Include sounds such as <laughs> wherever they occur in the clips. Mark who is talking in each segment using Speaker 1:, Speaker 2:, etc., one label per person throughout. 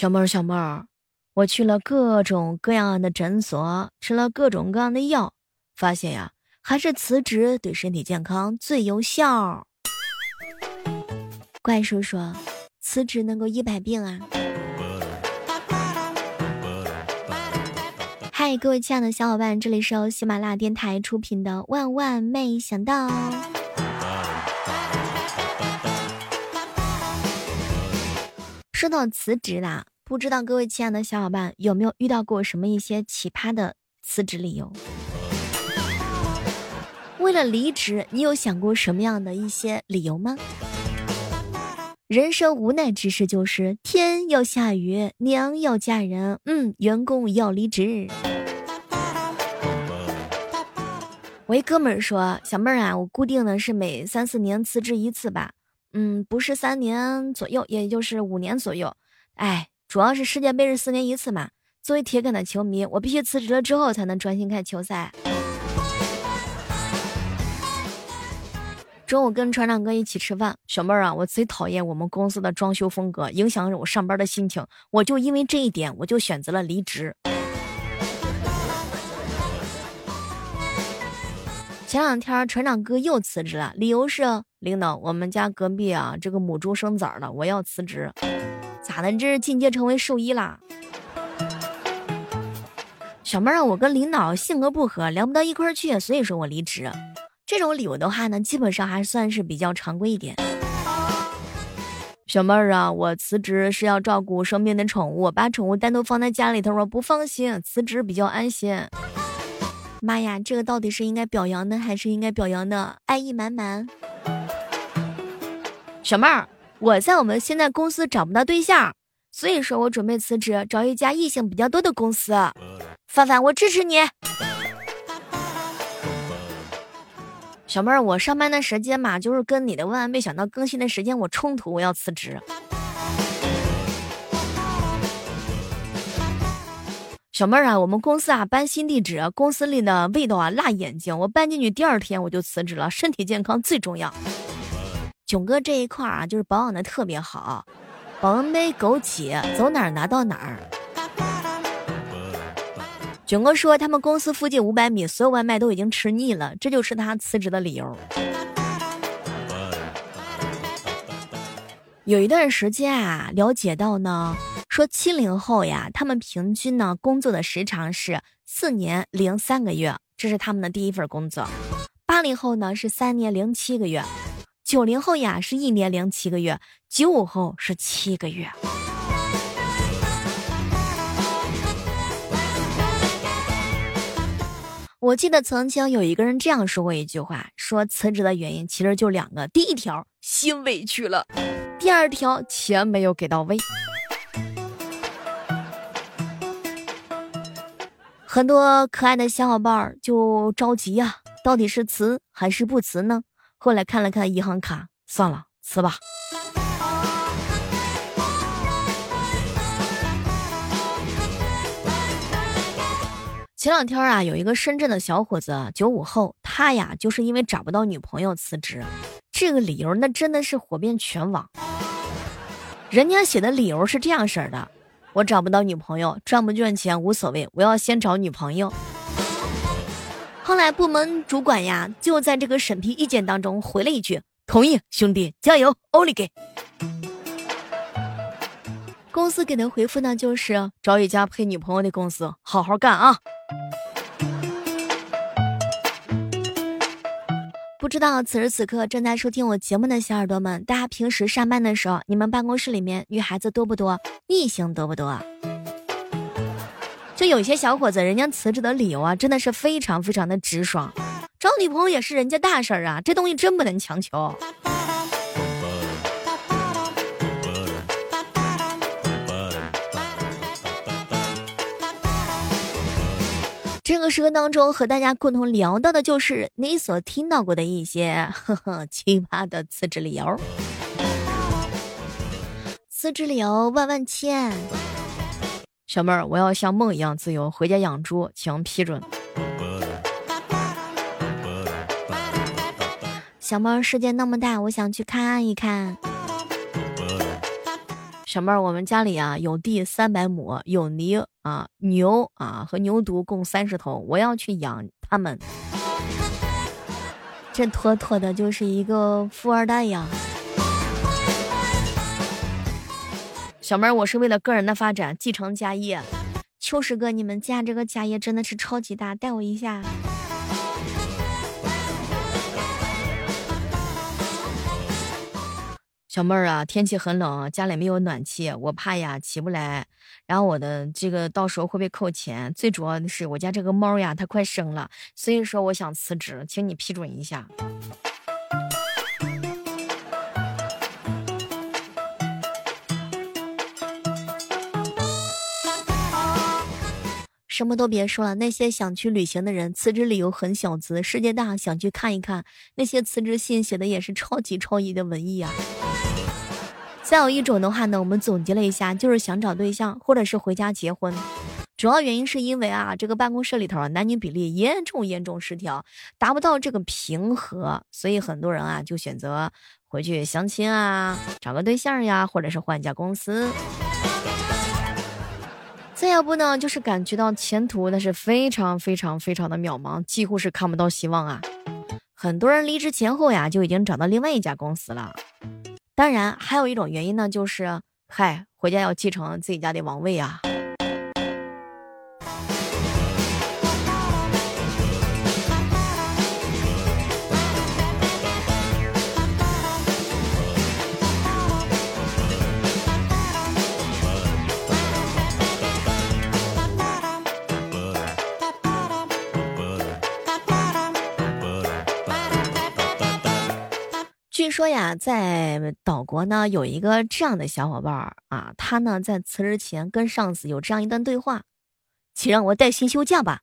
Speaker 1: 小妹儿，小妹儿，我去了各种各样的诊所，吃了各种各样的药，发现呀，还是辞职对身体健康最有效。怪叔叔，辞职能够医百病啊！嗨，各位亲爱的小伙伴，这里是由喜马拉雅电台出品的《万万没想到》。说到辞职啦，不知道各位亲爱的小伙伴有没有遇到过什么一些奇葩的辞职理由？为了离职，你有想过什么样的一些理由吗？人生无奈之事就是天要下雨，娘要嫁人，嗯，员工要离职。我一哥们儿说：“小妹儿啊，我固定的是每三四年辞职一次吧。”嗯，不是三年左右，也就是五年左右。哎，主要是世界杯是四年一次嘛。作为铁杆的球迷，我必须辞职了之后才能专心看球赛。中午跟船长哥一起吃饭，小妹儿啊，我最讨厌我们公司的装修风格，影响我上班的心情。我就因为这一点，我就选择了离职。前两天船长哥又辞职了，理由是领导，我们家隔壁啊这个母猪生崽了，我要辞职。咋的？这是进阶成为兽医啦？小妹儿，我跟领导性格不合，聊不到一块儿去，所以说我离职。这种理由的话呢，基本上还算是比较常规一点。小妹儿啊，我辞职是要照顾生病的宠物，把宠物单独放在家里头，我不放心，辞职比较安心。妈呀，这个到底是应该表扬的，还是应该表扬的？爱意满满。小妹儿，我在我们现在公司找不到对象，所以说我准备辞职，找一家异性比较多的公司。范范，我支持你。小妹儿，我上班的时间嘛，就是跟你的万万没想到更新的时间我冲突，我要辞职。小妹儿啊，我们公司啊搬新地址，公司里的味道啊辣眼睛。我搬进去第二天我就辞职了，身体健康最重要。囧哥这一块啊，就是保养的特别好，保温杯、枸杞，走哪儿拿到哪儿。囧哥说，他们公司附近五百米所有外卖都已经吃腻了，这就是他辞职的理由。有一段时间啊，了解到呢。说七零后呀，他们平均呢工作的时长是四年零三个月，这是他们的第一份工作。八零后呢是三年零七个月，九零后呀是一年零七个月，九五后是七个月。我记得曾经有一个人这样说过一句话，说辞职的原因其实就两个：第一条心委屈了，第二条钱没有给到位。很多可爱的小伙伴就着急呀，到底是辞还是不辞呢？后来看了看银行卡，算了，辞吧。前两天啊，有一个深圳的小伙子，九五后，他呀就是因为找不到女朋友辞职，这个理由那真的是火遍全网。人家写的理由是这样式的。我找不到女朋友，赚不赚钱无所谓，我要先找女朋友。后来部门主管呀，就在这个审批意见当中回了一句：“同意，兄弟，加油，欧里给。”公司给的回复呢，就是找一家配女朋友的公司，好好干啊。不知道此时此刻正在收听我节目的小耳朵们，大家平时上班的时候，你们办公室里面女孩子多不多？异性多不多？就有些小伙子，人家辞职的理由啊，真的是非常非常的直爽。找女朋友也是人家大事儿啊，这东西真不能强求。这个时刻当中，和大家共同聊到的就是你所听到过的一些呵呵 <laughs> 奇葩的辞职理由。辞职理由万万千。小妹儿，我要像梦一样自由，回家养猪，请批准。小妹儿，世界那么大，我想去看一看。小妹儿，我们家里啊有地三百亩，有泥啊牛啊和牛犊共三十头，我要去养它们。这妥妥的就是一个富二代呀！小妹儿，我是为了个人的发展，继承家业。秋实哥，你们家这个家业真的是超级大，带我一下。小妹儿啊，天气很冷，家里没有暖气，我怕呀起不来，然后我的这个到时候会被扣钱。最主要的是我家这个猫呀，它快生了，所以说我想辞职，请你批准一下。什么都别说了，那些想去旅行的人，辞职理由很小资，世界大，想去看一看。那些辞职信写的也是超级超级的文艺啊。再有一种的话呢，我们总结了一下，就是想找对象或者是回家结婚，主要原因是因为啊，这个办公室里头男女比例严重严重失调，达不到这个平和，所以很多人啊就选择回去相亲啊，找个对象呀，或者是换家公司。再要不呢，就是感觉到前途那是非常非常非常的渺茫，几乎是看不到希望啊。很多人离职前后呀，就已经找到另外一家公司了。当然，还有一种原因呢，就是嗨，回家要继承自己家的王位啊。说呀，在岛国呢有一个这样的小伙伴啊，他呢在辞职前跟上司有这样一段对话：“请让我带薪休假吧。”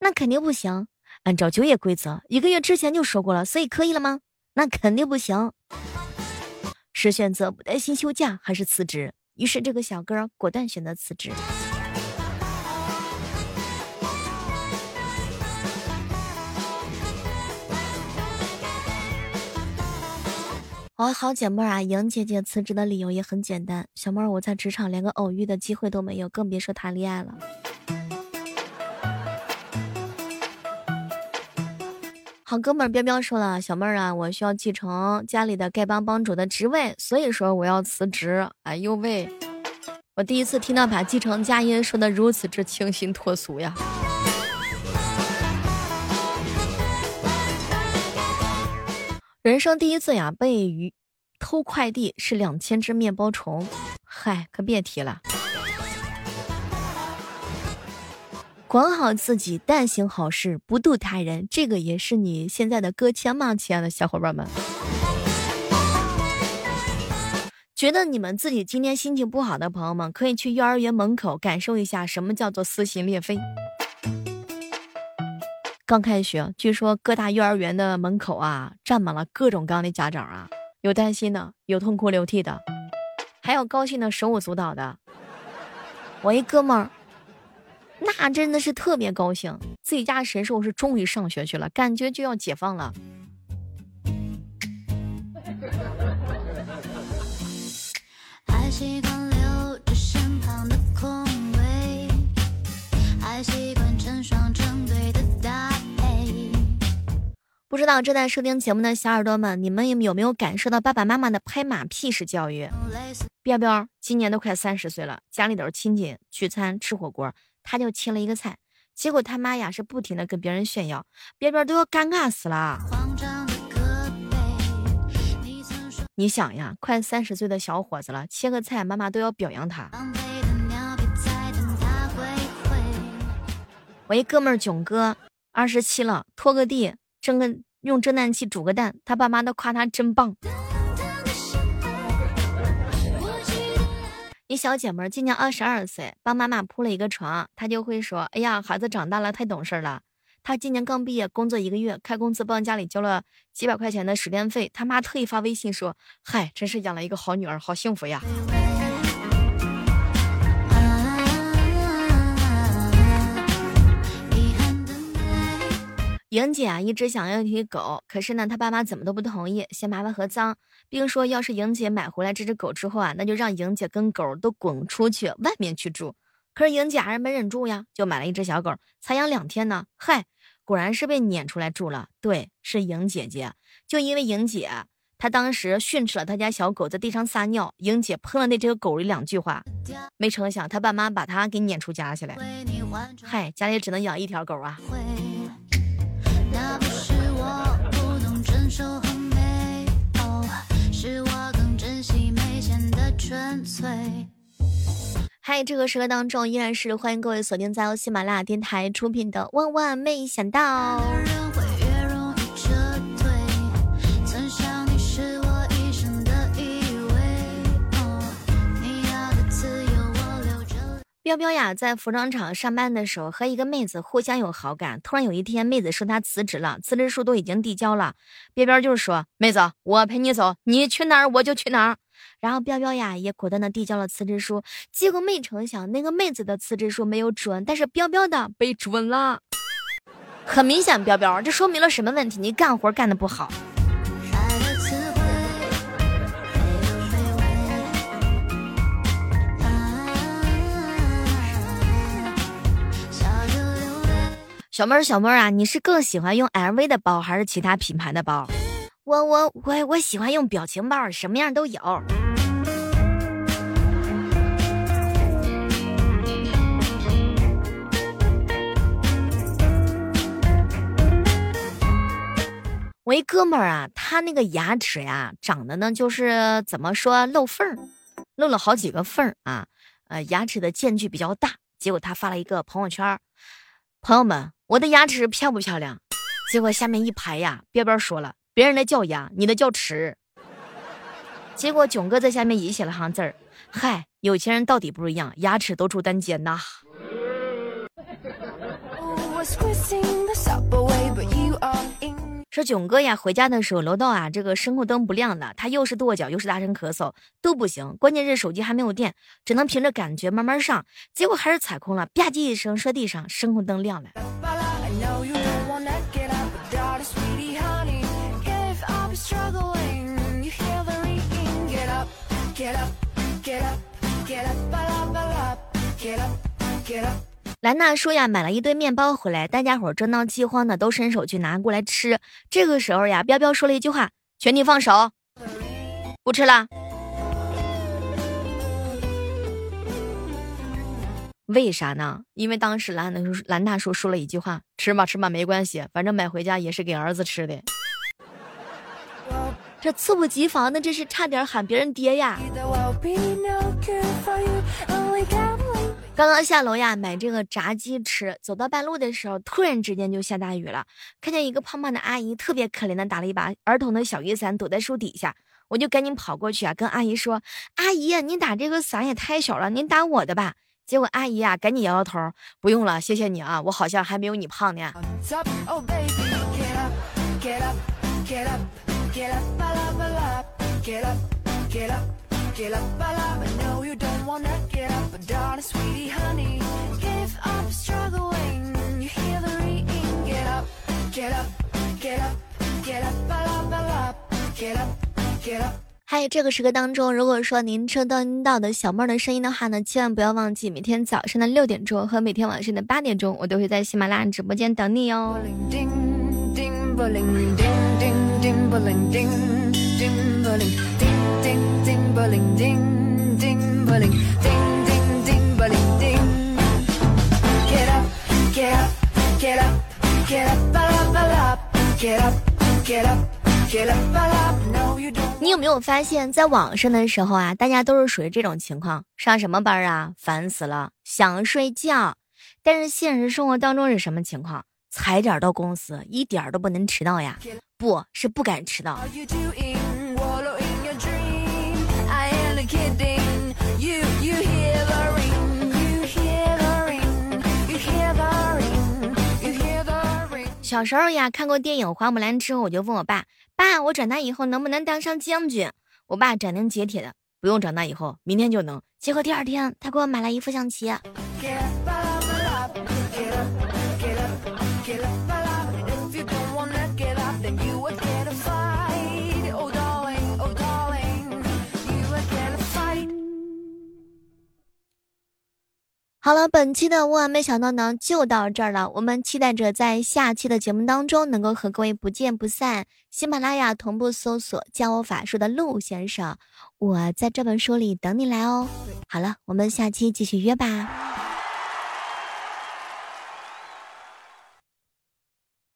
Speaker 1: 那肯定不行。按照就业规则，一个月之前就说过了，所以可以了吗？那肯定不行。是选择不带薪休假，还是辞职？于是这个小哥果断选择辞职。我好姐妹啊，莹姐姐辞职的理由也很简单。小妹儿，我在职场连个偶遇的机会都没有，更别说谈恋爱了。<laughs> 好哥们儿彪彪说了，小妹儿啊，我需要继承家里的丐帮帮主的职位，所以说我要辞职。哎呦喂，我第一次听到把继承家业说的如此之清新脱俗呀。人生第一次呀，被鱼偷快递是两千只面包虫，嗨，可别提了。管好自己，但行好事，不渡他人，这个也是你现在的歌签吗？亲爱的小伙伴们，觉得你们自己今天心情不好的朋友们，可以去幼儿园门口感受一下什么叫做撕心裂肺。刚开学，据说各大幼儿园的门口啊，站满了各种各样的家长啊，有担心的，有痛哭流涕的，还有高兴的手舞足蹈的。我一哥们儿，那真的是特别高兴，自己家神兽是终于上学去了，感觉就要解放了。<laughs> 不知道正在收听节目的小耳朵们，你们有没有感受到爸爸妈妈的拍马屁式教育？彪彪今年都快三十岁了，家里头亲戚聚餐吃火锅，他就切了一个菜，结果他妈呀是不停的跟别人炫耀，彪彪都要尴尬死了。你想呀，快三十岁的小伙子了，切个菜，妈妈都要表扬他。我一哥们儿囧哥，二十七了，拖个地。挣个用蒸蛋器煮个蛋，他爸妈都夸他真棒。你小姐妹今年二十二岁，帮妈妈铺了一个床，她就会说：“哎呀，孩子长大了，太懂事了。”她今年刚毕业，工作一个月，开工资帮家里交了几百块钱的水电费。他妈特意发微信说：“嗨，真是养了一个好女儿，好幸福呀。”莹姐啊，一直想要一条狗，可是呢，她爸妈怎么都不同意，嫌麻烦和脏，并说要是莹姐买回来这只狗之后啊，那就让莹姐跟狗都滚出去外面去住。可是莹姐还是没忍住呀，就买了一只小狗，才养两天呢，嗨，果然是被撵出来住了。对，是莹姐姐，就因为莹姐，她当时训斥了她家小狗在地上撒尿，莹姐喷了那只狗一两句话，没成想她爸妈把她给撵出家去了。嗨，家里只能养一条狗啊。
Speaker 2: 手很美，哦，是我更珍惜眉间的纯粹
Speaker 1: 嗨，这个时刻当中依然是欢迎各位锁定在由喜马拉雅电台出品的《万万没想到》。彪彪呀，在服装厂上班的时候，和一个妹子互相有好感。突然有一天，妹子说她辞职了，辞职书都已经递交了。彪彪就是说，妹子，我陪你走，你去哪儿我就去哪儿。然后彪彪呀，也果断的递交了辞职书。结果没成想，那个妹子的辞职书没有准，但是彪彪的被准了。很明显，彪彪，这说明了什么问题？你干活干的不好。小妹儿，小妹儿啊，你是更喜欢用 LV 的包还是其他品牌的包？我我我我喜欢用表情包，什么样都有。我一哥们儿啊，他那个牙齿呀，长得呢就是怎么说漏缝儿，漏了好几个缝儿啊，呃，牙齿的间距比较大。结果他发了一个朋友圈，朋友们。我的牙齿漂不漂亮？结果下面一排呀，边边说了，别人的叫牙，你的叫齿。结果囧哥在下面也写了行字儿，嗨，有钱人到底不一样，牙齿都住单间呐。<laughs> 说囧哥呀，回家的时候楼道啊，这个声控灯不亮的，他又是跺脚又是大声咳嗽，都不行。关键是手机还没有电，只能凭着感觉慢慢上。结果还是踩空了，吧唧一声摔地上，声控灯亮了。兰娜说呀，买了一堆面包回来，大家伙正闹饥荒呢，都伸手去拿过来吃。这个时候呀，彪彪说了一句话：“全体放手，不吃了。”为啥呢？因为当时兰兰大叔说了一句话：“吃吧，吃吧，没关系，反正买回家也是给儿子吃的。”这猝不及防的，这是差点喊别人爹呀！刚刚下楼呀，买这个炸鸡吃，走到半路的时候，突然之间就下大雨了。看见一个胖胖的阿姨，特别可怜的打了一把儿童的小雨伞，躲在树底下。我就赶紧跑过去啊，跟阿姨说：“阿姨，您打这个伞也太小了，您打我的吧。”结果阿姨啊，赶紧摇摇头：“不用了，谢谢你啊，我好像还没有你胖呢。”还有这个时刻当中，如果说您收听到的小妹儿的声音的话呢，千万不要忘记每天早上的六点钟和每天晚上的八点钟，我都会在喜马拉雅直播间等你哦。你有没有发现，在网上的时候啊，大家都是属于这种情况：上什么班啊，烦死了，想睡觉。但是现实生活当中是什么情况？踩点到公司，一点都不能迟到呀，不是不敢迟到。小时候呀，看过电影《花木兰》之后，我就问我爸：“爸，我长大以后能不能当上将军？”我爸斩钉截铁的：“不用长大以后，明天就能。”结果第二天，他给我买了一副象棋。好了，本期的万万没想到呢就到这儿了。我们期待着在下期的节目当中能够和各位不见不散。喜马拉雅同步搜索教我法术的陆先生，我在这本书里等你来哦。好了，我们下期继续约吧。